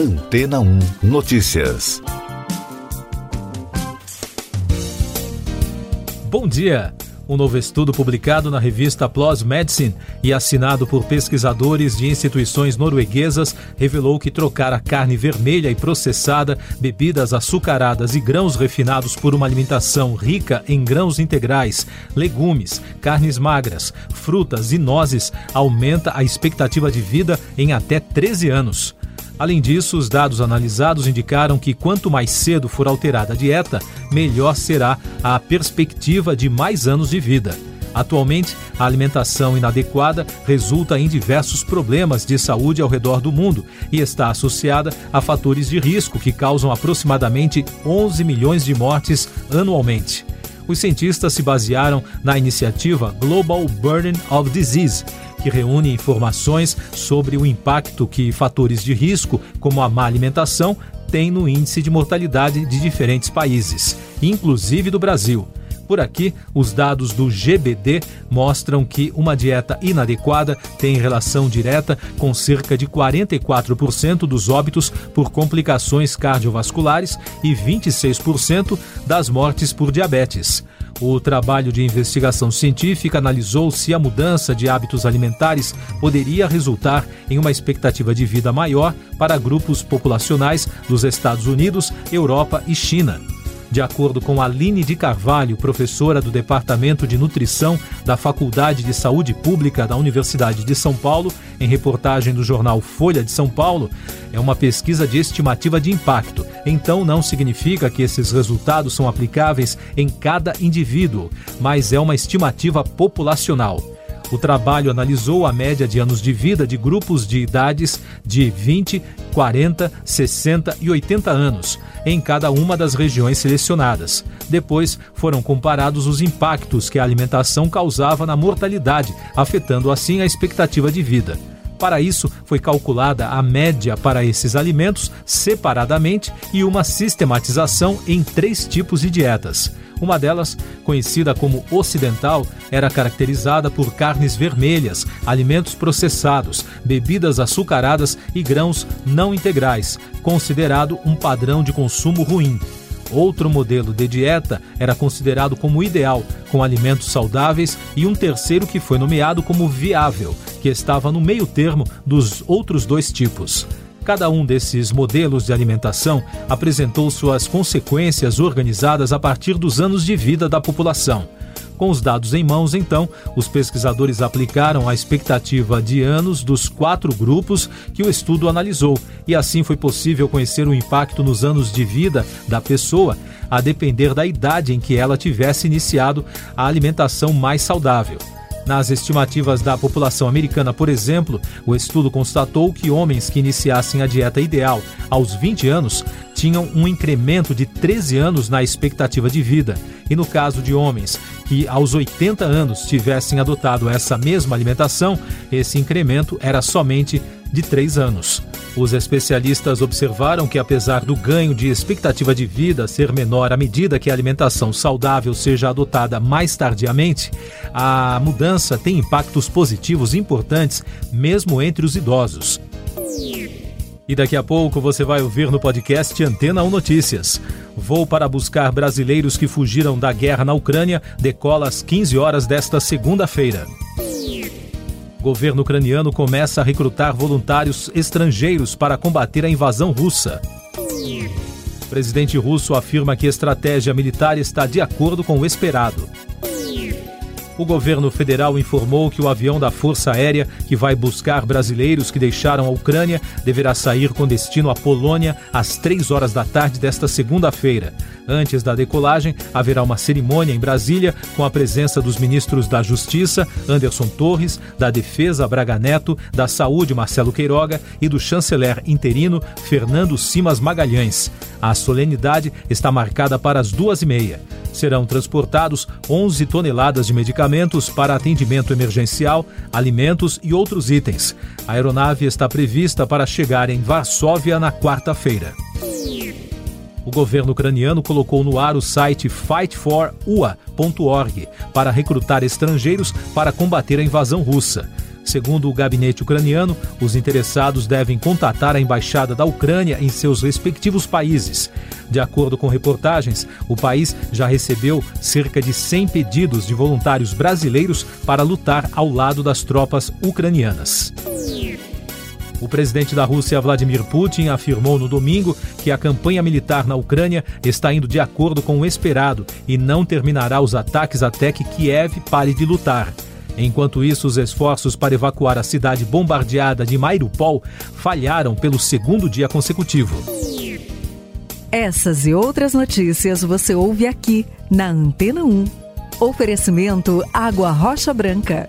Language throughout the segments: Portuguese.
Antena 1 Notícias. Bom dia. Um novo estudo publicado na revista PLOS Medicine e assinado por pesquisadores de instituições norueguesas revelou que trocar a carne vermelha e processada, bebidas açucaradas e grãos refinados por uma alimentação rica em grãos integrais, legumes, carnes magras, frutas e nozes aumenta a expectativa de vida em até 13 anos. Além disso, os dados analisados indicaram que quanto mais cedo for alterada a dieta, melhor será a perspectiva de mais anos de vida. Atualmente, a alimentação inadequada resulta em diversos problemas de saúde ao redor do mundo e está associada a fatores de risco que causam aproximadamente 11 milhões de mortes anualmente. Os cientistas se basearam na iniciativa Global Burden of Disease, que reúne informações sobre o impacto que fatores de risco, como a má alimentação, têm no índice de mortalidade de diferentes países, inclusive do Brasil. Por aqui, os dados do GBD mostram que uma dieta inadequada tem relação direta com cerca de 44% dos óbitos por complicações cardiovasculares e 26% das mortes por diabetes. O trabalho de investigação científica analisou se a mudança de hábitos alimentares poderia resultar em uma expectativa de vida maior para grupos populacionais dos Estados Unidos, Europa e China. De acordo com Aline de Carvalho, professora do Departamento de Nutrição da Faculdade de Saúde Pública da Universidade de São Paulo, em reportagem do jornal Folha de São Paulo, é uma pesquisa de estimativa de impacto. Então não significa que esses resultados são aplicáveis em cada indivíduo, mas é uma estimativa populacional. O trabalho analisou a média de anos de vida de grupos de idades de 20, 40, 60 e 80 anos, em cada uma das regiões selecionadas. Depois foram comparados os impactos que a alimentação causava na mortalidade, afetando assim a expectativa de vida. Para isso, foi calculada a média para esses alimentos separadamente e uma sistematização em três tipos de dietas. Uma delas, conhecida como ocidental, era caracterizada por carnes vermelhas, alimentos processados, bebidas açucaradas e grãos não integrais, considerado um padrão de consumo ruim. Outro modelo de dieta era considerado como ideal, com alimentos saudáveis, e um terceiro que foi nomeado como viável, que estava no meio termo dos outros dois tipos. Cada um desses modelos de alimentação apresentou suas consequências organizadas a partir dos anos de vida da população. Com os dados em mãos, então, os pesquisadores aplicaram a expectativa de anos dos quatro grupos que o estudo analisou, e assim foi possível conhecer o impacto nos anos de vida da pessoa, a depender da idade em que ela tivesse iniciado a alimentação mais saudável. Nas estimativas da população americana, por exemplo, o estudo constatou que homens que iniciassem a dieta ideal aos 20 anos tinham um incremento de 13 anos na expectativa de vida. E no caso de homens que aos 80 anos tivessem adotado essa mesma alimentação, esse incremento era somente de 3 anos. Os especialistas observaram que, apesar do ganho de expectativa de vida ser menor à medida que a alimentação saudável seja adotada mais tardiamente, a mudança tem impactos positivos importantes mesmo entre os idosos. E daqui a pouco você vai ouvir no podcast Antena 1 Notícias. Voo para buscar brasileiros que fugiram da guerra na Ucrânia decola às 15 horas desta segunda-feira. Governo ucraniano começa a recrutar voluntários estrangeiros para combater a invasão russa. O presidente russo afirma que a estratégia militar está de acordo com o esperado. O governo federal informou que o avião da Força Aérea, que vai buscar brasileiros que deixaram a Ucrânia, deverá sair com destino à Polônia às três horas da tarde desta segunda-feira. Antes da decolagem, haverá uma cerimônia em Brasília com a presença dos ministros da Justiça, Anderson Torres, da Defesa, Braga Neto, da Saúde, Marcelo Queiroga, e do chanceler interino, Fernando Simas Magalhães. A solenidade está marcada para as duas e meia. Serão transportados 11 toneladas de medicamentos para atendimento emergencial, alimentos e outros itens. A aeronave está prevista para chegar em Varsóvia na quarta-feira. O governo ucraniano colocou no ar o site fightforua.org para recrutar estrangeiros para combater a invasão russa. Segundo o gabinete ucraniano, os interessados devem contatar a embaixada da Ucrânia em seus respectivos países. De acordo com reportagens, o país já recebeu cerca de 100 pedidos de voluntários brasileiros para lutar ao lado das tropas ucranianas. O presidente da Rússia, Vladimir Putin, afirmou no domingo que a campanha militar na Ucrânia está indo de acordo com o esperado e não terminará os ataques até que Kiev pare de lutar. Enquanto isso, os esforços para evacuar a cidade bombardeada de Mariupol falharam pelo segundo dia consecutivo. Essas e outras notícias você ouve aqui na Antena 1. Oferecimento Água Rocha Branca.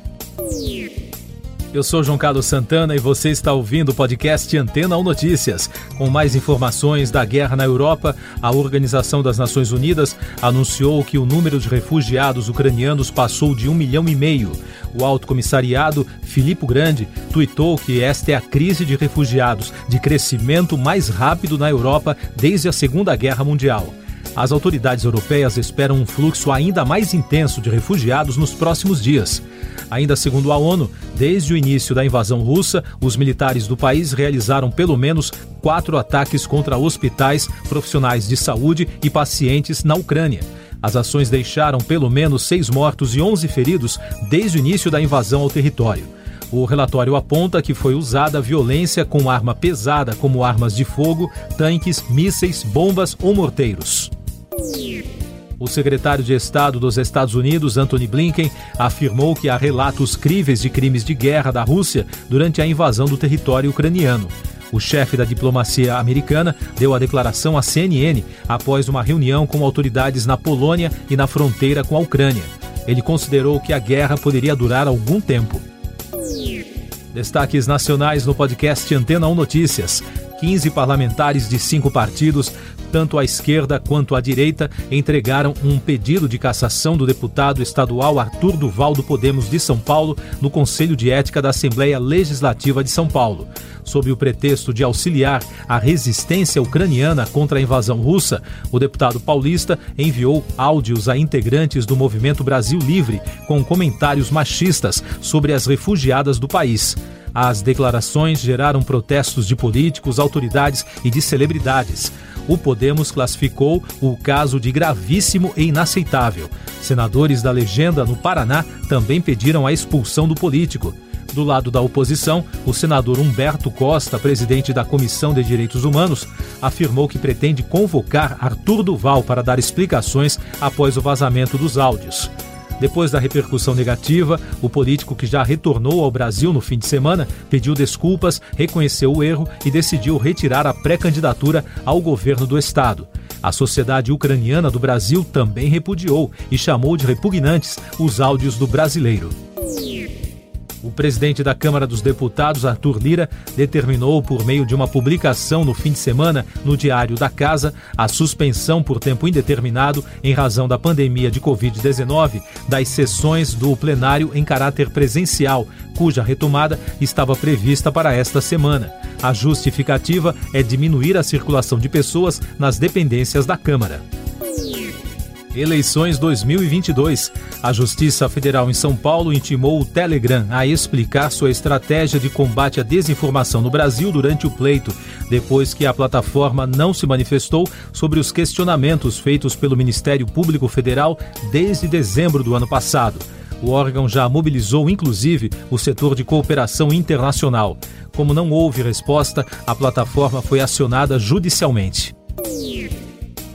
Eu sou João Carlos Santana e você está ouvindo o podcast Antena ou Notícias. Com mais informações da guerra na Europa, a Organização das Nações Unidas anunciou que o número de refugiados ucranianos passou de um milhão e meio. O alto comissariado Filippo Grande tuitou que esta é a crise de refugiados de crescimento mais rápido na Europa desde a Segunda Guerra Mundial. As autoridades europeias esperam um fluxo ainda mais intenso de refugiados nos próximos dias. Ainda segundo a ONU, desde o início da invasão russa, os militares do país realizaram pelo menos quatro ataques contra hospitais, profissionais de saúde e pacientes na Ucrânia. As ações deixaram pelo menos seis mortos e 11 feridos desde o início da invasão ao território. O relatório aponta que foi usada violência com arma pesada, como armas de fogo, tanques, mísseis, bombas ou morteiros. O secretário de Estado dos Estados Unidos, Anthony Blinken, afirmou que há relatos críveis de crimes de guerra da Rússia durante a invasão do território ucraniano. O chefe da diplomacia americana deu a declaração à CNN após uma reunião com autoridades na Polônia e na fronteira com a Ucrânia. Ele considerou que a guerra poderia durar algum tempo. Destaques nacionais no podcast Antena 1 Notícias. 15 parlamentares de cinco partidos tanto a esquerda quanto a direita entregaram um pedido de cassação do deputado estadual Arthur Duval do Podemos de São Paulo no Conselho de Ética da Assembleia Legislativa de São Paulo. Sob o pretexto de auxiliar a resistência ucraniana contra a invasão russa, o deputado paulista enviou áudios a integrantes do Movimento Brasil Livre com comentários machistas sobre as refugiadas do país. As declarações geraram protestos de políticos, autoridades e de celebridades o Podemos classificou o caso de gravíssimo e inaceitável. Senadores da legenda no Paraná também pediram a expulsão do político. Do lado da oposição, o senador Humberto Costa, presidente da Comissão de Direitos Humanos, afirmou que pretende convocar Arthur Duval para dar explicações após o vazamento dos áudios. Depois da repercussão negativa, o político que já retornou ao Brasil no fim de semana pediu desculpas, reconheceu o erro e decidiu retirar a pré-candidatura ao governo do estado. A Sociedade Ucraniana do Brasil também repudiou e chamou de repugnantes os áudios do brasileiro. O presidente da Câmara dos Deputados, Arthur Lira, determinou, por meio de uma publicação no fim de semana no Diário da Casa, a suspensão por tempo indeterminado, em razão da pandemia de Covid-19, das sessões do plenário em caráter presencial, cuja retomada estava prevista para esta semana. A justificativa é diminuir a circulação de pessoas nas dependências da Câmara. Eleições 2022. A Justiça Federal em São Paulo intimou o Telegram a explicar sua estratégia de combate à desinformação no Brasil durante o pleito, depois que a plataforma não se manifestou sobre os questionamentos feitos pelo Ministério Público Federal desde dezembro do ano passado. O órgão já mobilizou, inclusive, o setor de cooperação internacional. Como não houve resposta, a plataforma foi acionada judicialmente.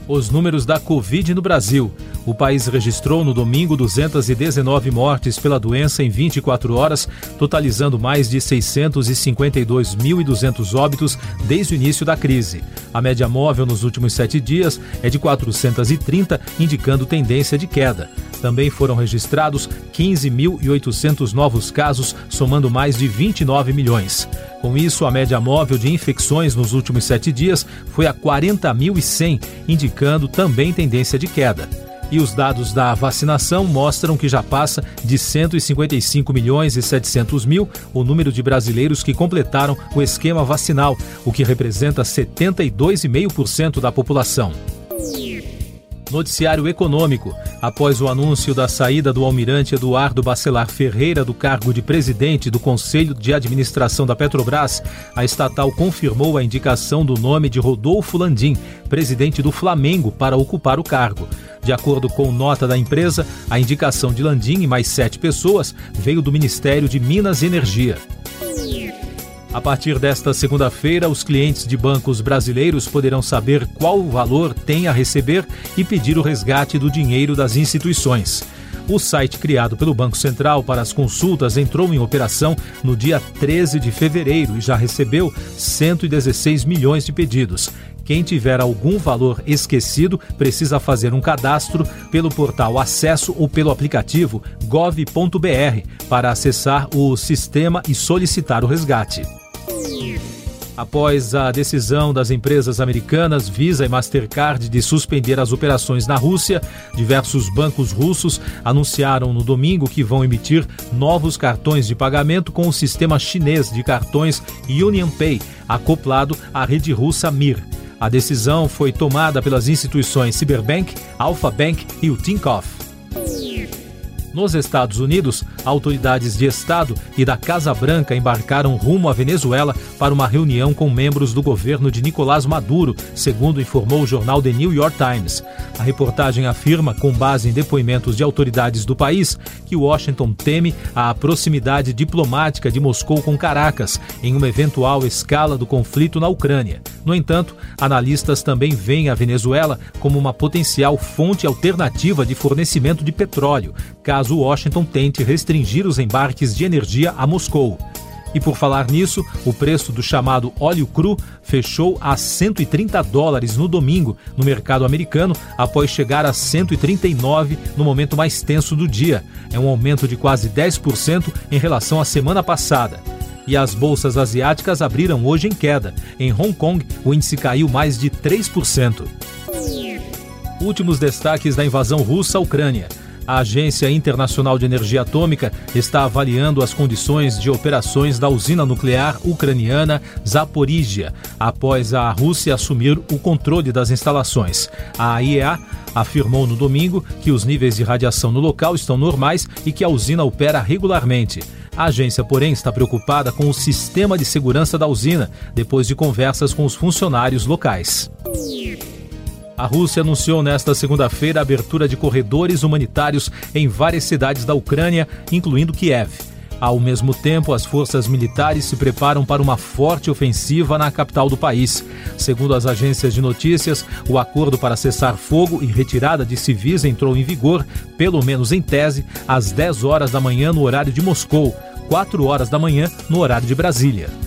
Os números da Covid no Brasil. O país registrou no domingo 219 mortes pela doença em 24 horas, totalizando mais de 652.200 óbitos desde o início da crise. A média móvel nos últimos sete dias é de 430, indicando tendência de queda. Também foram registrados 15.800 novos casos, somando mais de 29 milhões. Com isso, a média móvel de infecções nos últimos sete dias foi a 40.100, indicando também tendência de queda. E os dados da vacinação mostram que já passa de 155 milhões e 700 mil o número de brasileiros que completaram o esquema vacinal, o que representa 72,5% da população. Noticiário Econômico. Após o anúncio da saída do almirante Eduardo Bacelar Ferreira do cargo de presidente do Conselho de Administração da Petrobras, a estatal confirmou a indicação do nome de Rodolfo Landim, presidente do Flamengo, para ocupar o cargo. De acordo com nota da empresa, a indicação de Landim e mais sete pessoas veio do Ministério de Minas e Energia. A partir desta segunda-feira, os clientes de bancos brasileiros poderão saber qual valor tem a receber e pedir o resgate do dinheiro das instituições. O site criado pelo Banco Central para as consultas entrou em operação no dia 13 de fevereiro e já recebeu 116 milhões de pedidos. Quem tiver algum valor esquecido precisa fazer um cadastro pelo portal Acesso ou pelo aplicativo gov.br para acessar o sistema e solicitar o resgate. Após a decisão das empresas americanas Visa e Mastercard de suspender as operações na Rússia, diversos bancos russos anunciaram no domingo que vão emitir novos cartões de pagamento com o sistema chinês de cartões UnionPay, acoplado à rede russa Mir. A decisão foi tomada pelas instituições Cyberbank, Alpha Bank e o Tinkoff. Nos Estados Unidos, autoridades de Estado e da Casa Branca embarcaram rumo à Venezuela para uma reunião com membros do governo de Nicolás Maduro, segundo informou o jornal The New York Times. A reportagem afirma, com base em depoimentos de autoridades do país, que Washington teme a proximidade diplomática de Moscou com Caracas em uma eventual escala do conflito na Ucrânia. No entanto, analistas também veem a Venezuela como uma potencial fonte alternativa de fornecimento de petróleo, caso Washington tente restringir os embarques de energia a Moscou. E por falar nisso, o preço do chamado óleo cru fechou a 130 dólares no domingo no mercado americano, após chegar a 139 no momento mais tenso do dia. É um aumento de quase 10% em relação à semana passada. E as bolsas asiáticas abriram hoje em queda. Em Hong Kong, o índice caiu mais de 3%. Últimos destaques da invasão russa à Ucrânia. A Agência Internacional de Energia Atômica está avaliando as condições de operações da usina nuclear ucraniana Zaporizhia, após a Rússia assumir o controle das instalações. A IEA afirmou no domingo que os níveis de radiação no local estão normais e que a usina opera regularmente. A agência, porém, está preocupada com o sistema de segurança da usina, depois de conversas com os funcionários locais. A Rússia anunciou nesta segunda-feira a abertura de corredores humanitários em várias cidades da Ucrânia, incluindo Kiev. Ao mesmo tempo, as forças militares se preparam para uma forte ofensiva na capital do país. Segundo as agências de notícias, o acordo para cessar fogo e retirada de civis entrou em vigor, pelo menos em tese, às 10 horas da manhã no horário de Moscou, 4 horas da manhã no horário de Brasília.